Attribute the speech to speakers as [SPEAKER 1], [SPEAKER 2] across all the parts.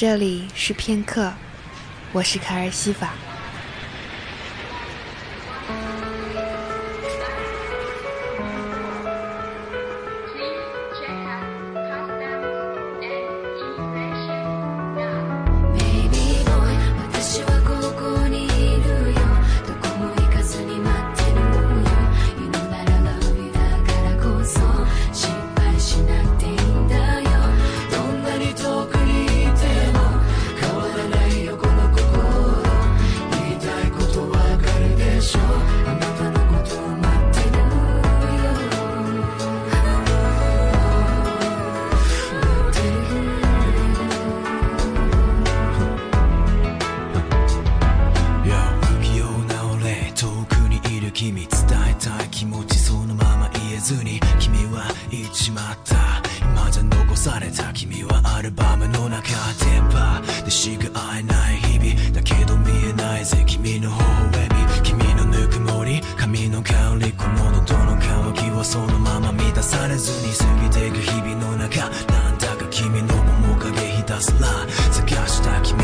[SPEAKER 1] 这里是片刻，我是卡尔西法。
[SPEAKER 2] 伝えたい気持ちそのまま言えずに君は言っちまった今じゃ残された君はアルバムの中電波でしか会えない日々だけど見えないぜ君の微笑み君のぬくもり髪の香りこの喉の乾きはそのまま満たされずに過ぎていく日々の中なんだか君の面影ひたすら探した君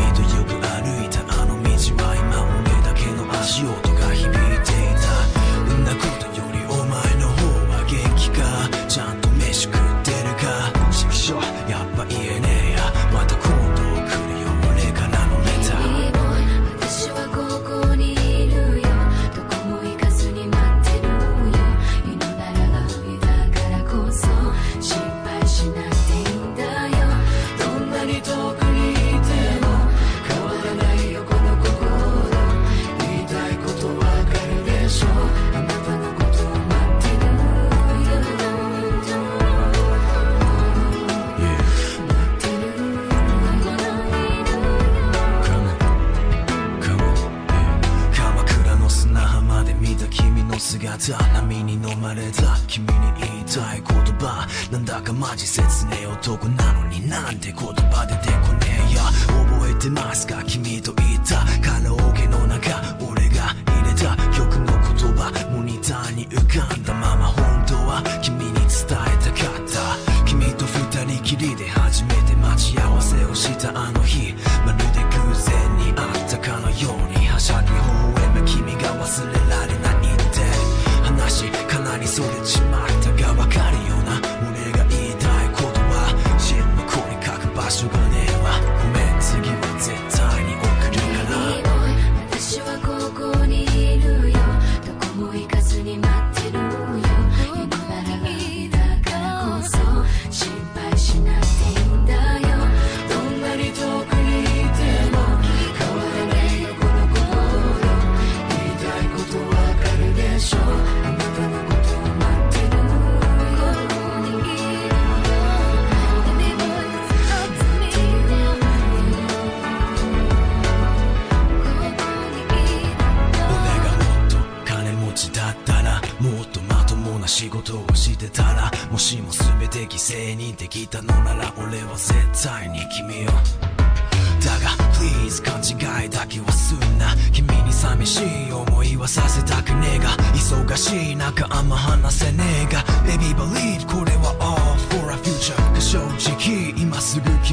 [SPEAKER 2] 同じ説明男なのになんてこと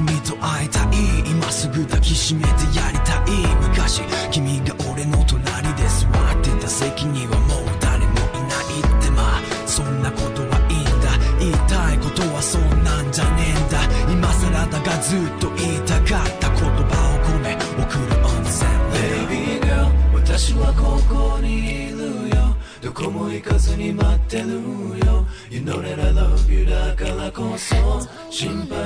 [SPEAKER 2] 君と会いたい今すぐ抱きしめてやりたい昔君が俺の隣で座ってた席にはもう誰もいないってまあそんなことはいいんだ。言いたいことはそんなんじゃねえんだ。今更だがずっと言いたかった言葉を込め送る温泉 Baby girl 私はここにいるよ。どこも行かずに待ってるよ。You know that I love you だからこそ心配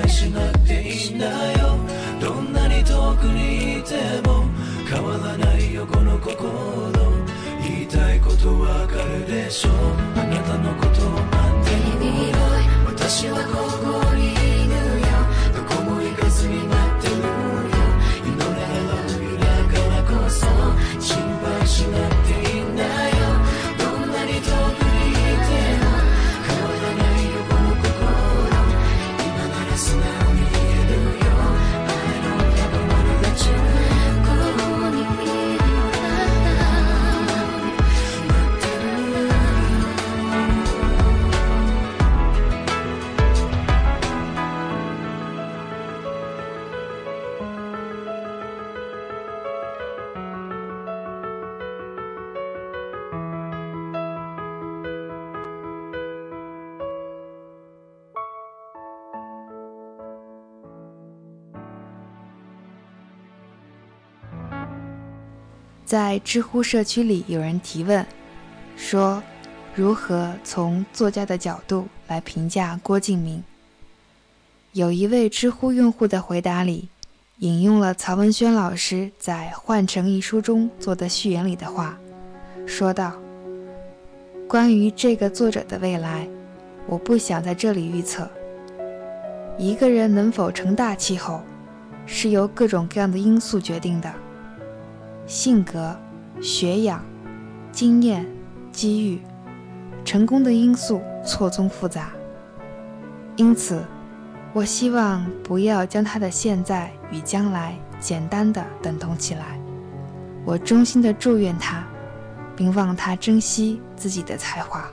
[SPEAKER 1] 在知乎社区里有人提问，说如何从作家的角度来评价郭敬明。有一位知乎用户的回答里，引用了曹文轩老师在《幻城》一书中做的序言里的话，说道：“关于这个作者的未来，我不想在这里预测。一个人能否成大气候，是由各种各样的因素决定的，性格、学养、经验、机遇，成功的因素错综复杂，因此。”我希望不要将他的现在与将来简单的等同起来。我衷心的祝愿他，并望他珍惜自己的才华。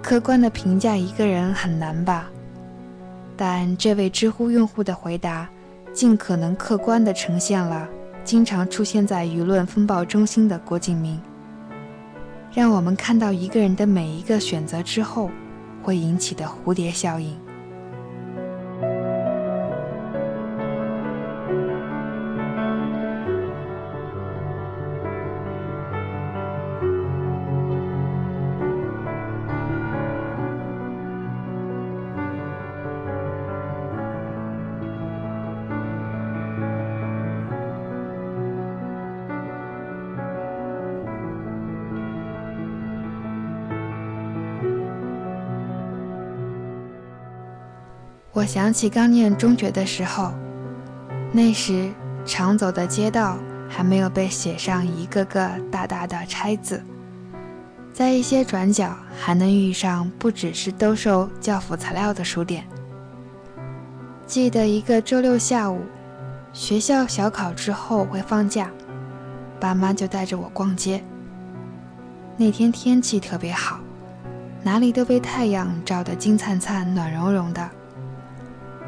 [SPEAKER 1] 客观的评价一个人很难吧？但这位知乎用户的回答，尽可能客观地呈现了经常出现在舆论风暴中心的郭敬明，让我们看到一个人的每一个选择之后。会引起的蝴蝶效应。我想起刚念中学的时候，那时常走的街道还没有被写上一个个大大的拆字，在一些转角还能遇上不只是兜售教辅材料的书店。记得一个周六下午，学校小考之后会放假，爸妈就带着我逛街。那天天气特别好，哪里都被太阳照得金灿灿、暖融融的。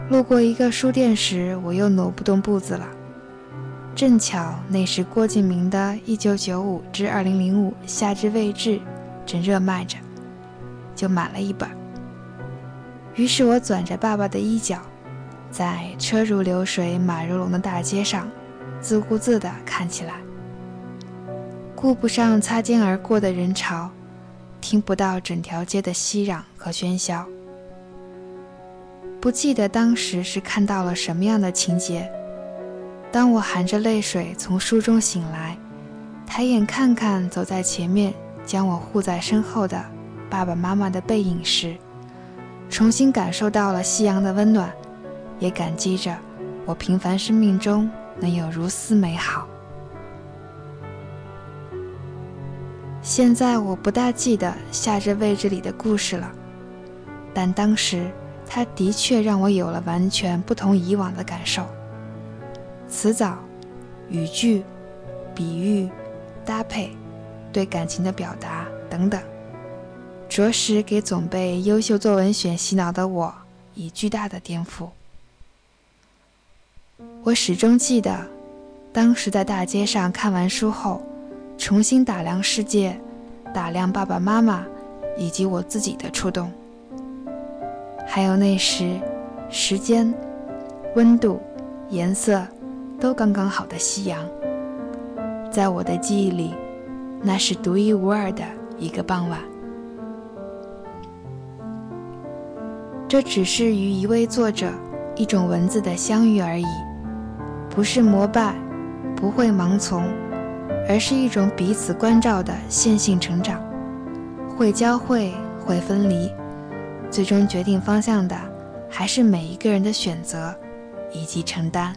[SPEAKER 1] 路过一个书店时，我又挪不动步子了。正巧那时郭敬明的《一九九五至二零零五夏至未至》正热卖着，就买了一本。于是我攥着爸爸的衣角，在车如流水马如龙的大街上，自顾自地看起来，顾不上擦肩而过的人潮，听不到整条街的熙攘和喧嚣。不记得当时是看到了什么样的情节。当我含着泪水从书中醒来，抬眼看看走在前面将我护在身后的爸爸妈妈的背影时，重新感受到了夕阳的温暖，也感激着我平凡生命中能有如斯美好。现在我不大记得夏至未至里的故事了，但当时。它的确让我有了完全不同以往的感受。词藻、语句、比喻、搭配、对感情的表达等等，着实给总被优秀作文选洗脑的我以巨大的颠覆。我始终记得，当时在大街上看完书后，重新打量世界，打量爸爸妈妈以及我自己的触动。还有那时，时间、温度、颜色都刚刚好的夕阳，在我的记忆里，那是独一无二的一个傍晚。这只是与一位作者、一种文字的相遇而已，不是膜拜，不会盲从，而是一种彼此关照的线性成长，会交汇，会分离。最终决定方向的，还是每一个人的选择以及承担。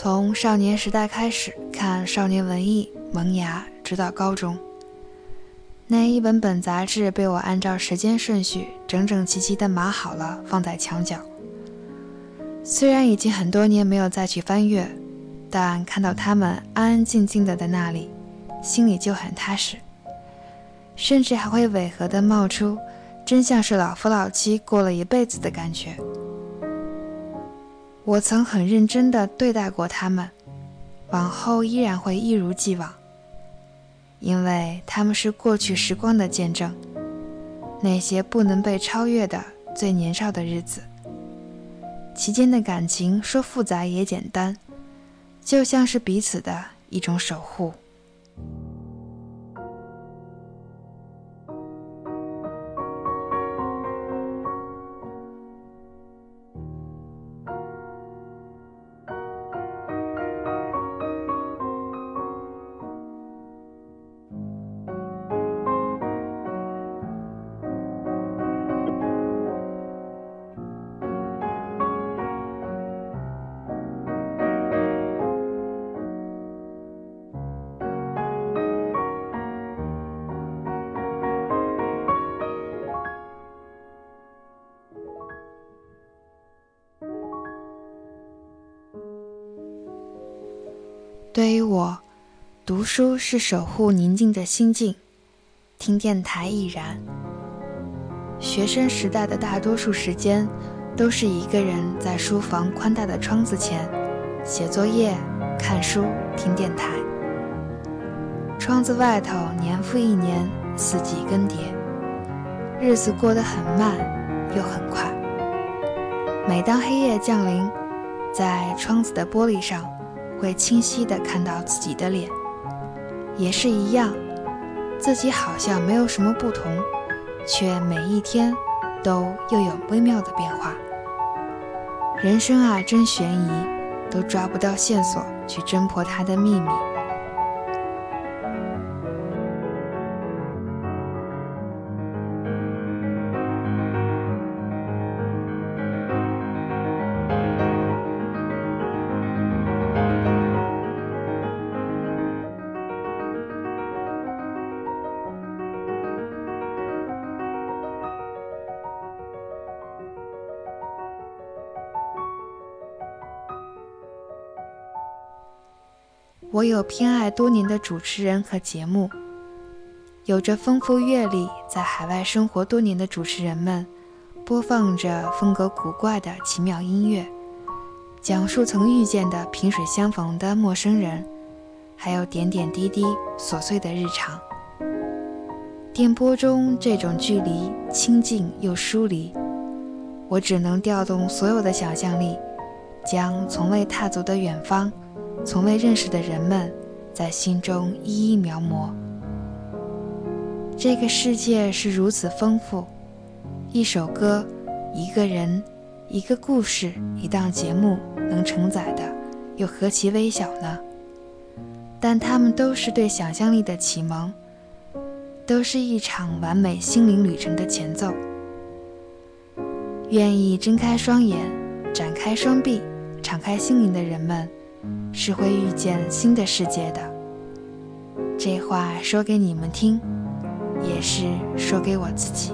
[SPEAKER 1] 从少年时代开始看少年文艺萌芽，直到高中，那一本本杂志被我按照时间顺序整整齐齐地码好了，放在墙角。虽然已经很多年没有再去翻阅，但看到他们安安静静的在那里，心里就很踏实，甚至还会违和地冒出真像是老夫老妻过了一辈子的感觉。我曾很认真地对待过他们，往后依然会一如既往，因为他们是过去时光的见证，那些不能被超越的最年少的日子。其间的感情说复杂也简单，就像是彼此的一种守护。对于我，读书是守护宁静的心境，听电台亦然。学生时代的大多数时间，都是一个人在书房宽大的窗子前写作业、看书、听电台。窗子外头年复一年，四季更迭，日子过得很慢又很快。每当黑夜降临，在窗子的玻璃上。会清晰地看到自己的脸，也是一样，自己好像没有什么不同，却每一天都又有微妙的变化。人生啊，真悬疑，都抓不到线索去侦破它的秘密。我有偏爱多年的主持人和节目，有着丰富阅历，在海外生活多年的主持人们，播放着风格古怪的奇妙音乐，讲述曾遇见的萍水相逢的陌生人，还有点点滴滴琐碎的日常。电波中这种距离亲近又疏离，我只能调动所有的想象力，将从未踏足的远方。从未认识的人们，在心中一一描摹。这个世界是如此丰富，一首歌，一个人，一个故事，一档节目能承载的，又何其微小呢？但它们都是对想象力的启蒙，都是一场完美心灵旅程的前奏。愿意睁开双眼，展开双臂，敞开心灵的人们。是会遇见新的世界的。这话说给你们听，也是说给我自己。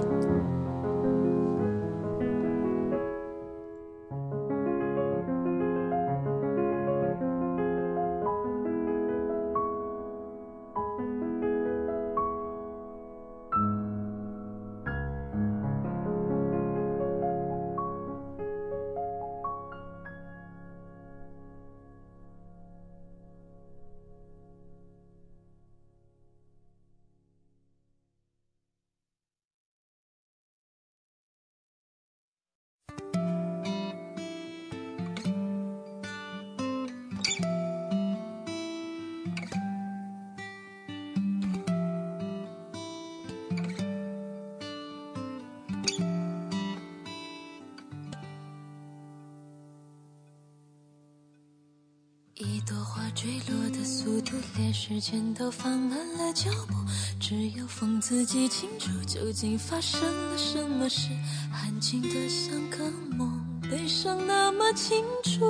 [SPEAKER 3] 时间都放慢了脚步。只有风自己清楚，究竟发生了什么事。安静的像个梦，悲伤那么清楚，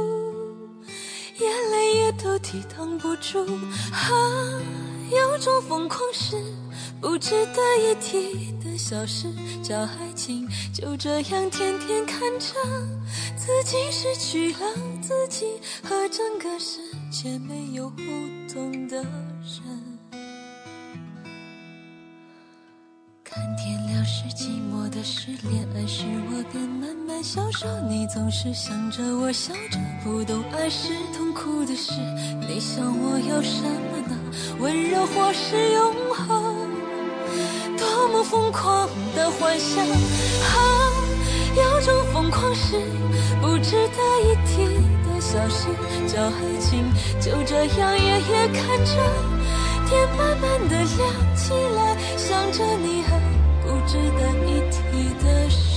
[SPEAKER 3] 眼泪也都抵挡不住。啊，有种疯狂是不值得一提的小事，叫爱情。就这样天天看着自己失去了自己，和整个世界没有互动的人。看天亮。是寂寞的事，恋爱时我便慢慢消瘦。你总是想着我笑着，不懂爱是痛苦的事。你想我要什么呢？温柔或是永恒？多么疯狂的幻想！啊，有种疯狂是不值得一提的小事，叫爱情。就这样夜夜看着天慢慢的亮起来，想着你和不值得一提的事。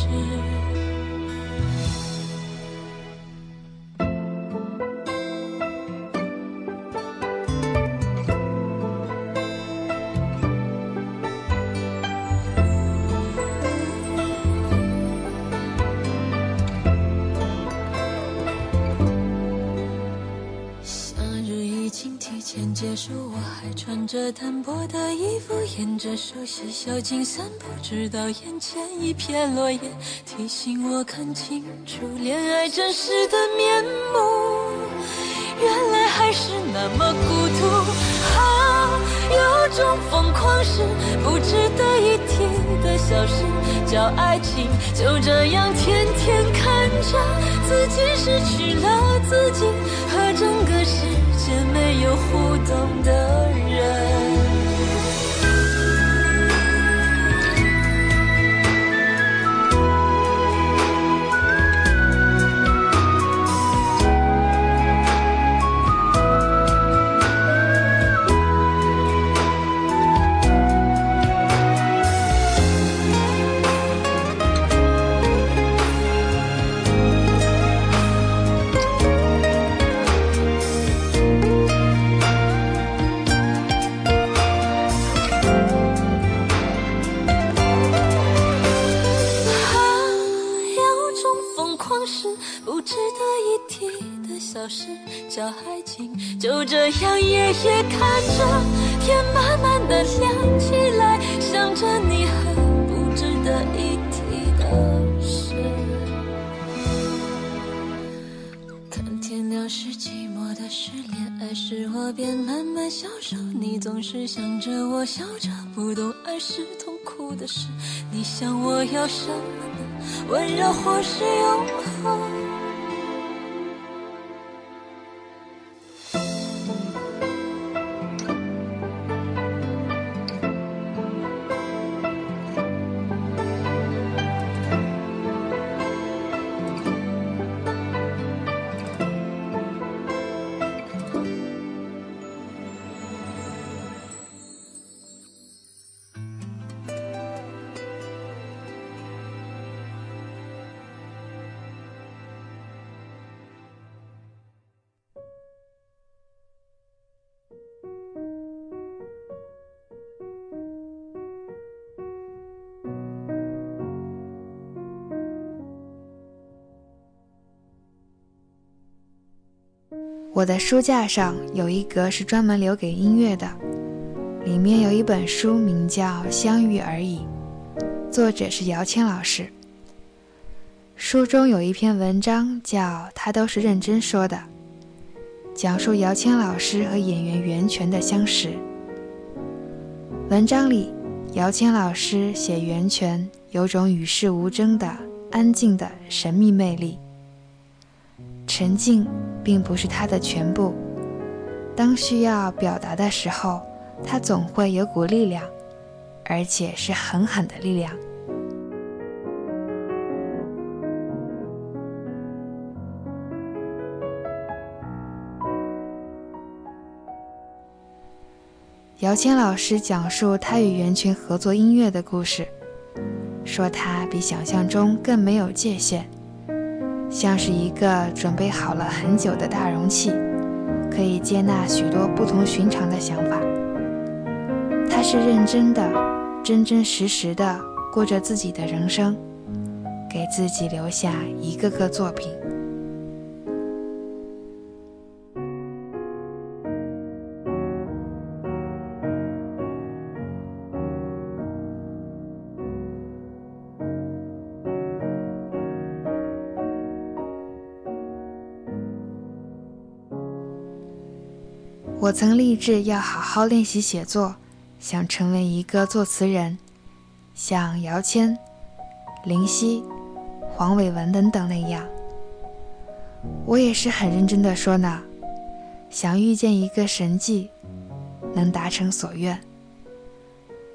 [SPEAKER 3] 结束，我还穿着单薄的衣服，沿着熟悉小径散步，直到眼前一片落叶，提醒我看清楚恋爱真实的面目。原来还是那么孤独啊！有种疯狂是不值得一提的小事，叫爱情。就这样天天看着自己失去了自己，和整个世界没有互动的人。总是想着我笑着，不懂爱是痛苦的事。你想我要什么呢？温柔或是永恒？
[SPEAKER 1] 我的书架上有一格是专门留给音乐的，里面有一本书，名叫《相遇而已》，作者是姚谦老师。书中有一篇文章叫《他都是认真说的》，讲述姚谦老师和演员袁泉的相识。文章里，姚谦老师写袁泉有种与世无争的安静的神秘魅力。沉静并不是他的全部，当需要表达的时候，他总会有股力量，而且是狠狠的力量。姚谦老师讲述他与袁泉合作音乐的故事，说他比想象中更没有界限。像是一个准备好了很久的大容器，可以接纳许多不同寻常的想法。他是认真的、真真实实的过着自己的人生，给自己留下一个个作品。我曾立志要好好练习写作，想成为一个作词人，像姚谦、林夕、黄伟文等等那样。我也是很认真的说呢，想遇见一个神迹，能达成所愿。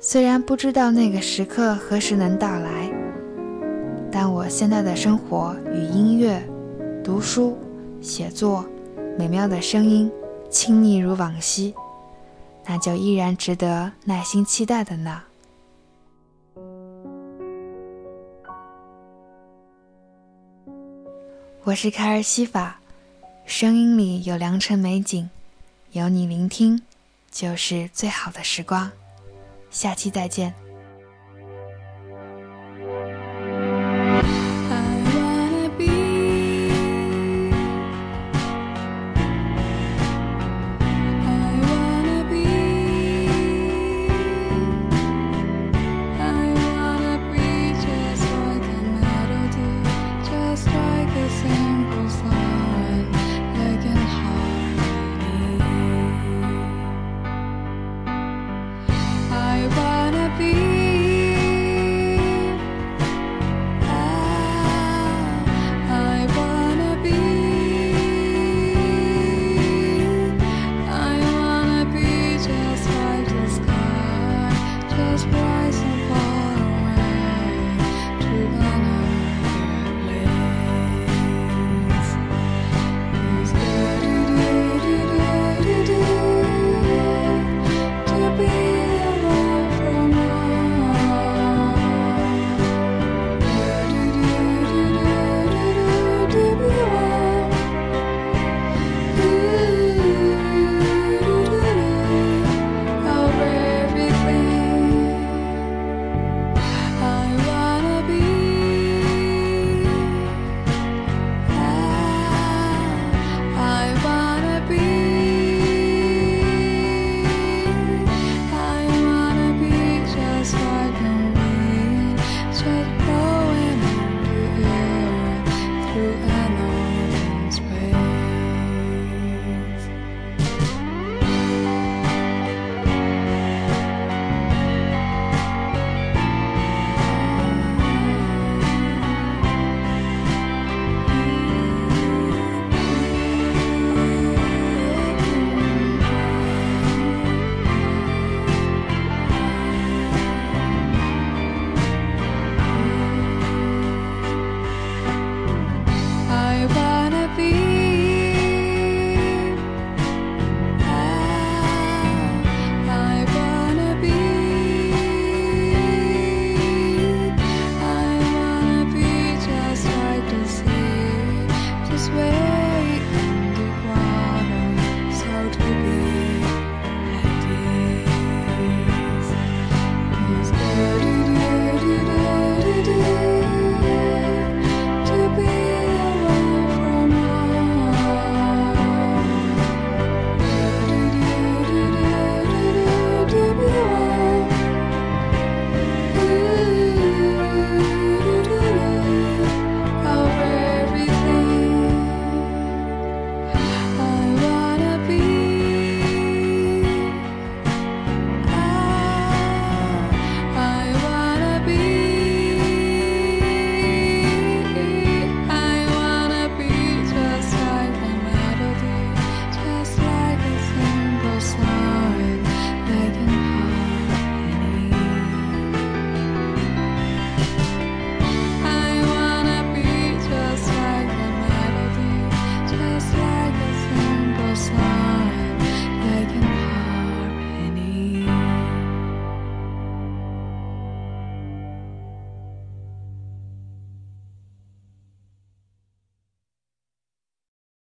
[SPEAKER 1] 虽然不知道那个时刻何时能到来，但我现在的生活与音乐、读书、写作、美妙的声音亲密如往昔。那就依然值得耐心期待的呢。我是凯尔西法，声音里有良辰美景，有你聆听，就是最好的时光。下期再见。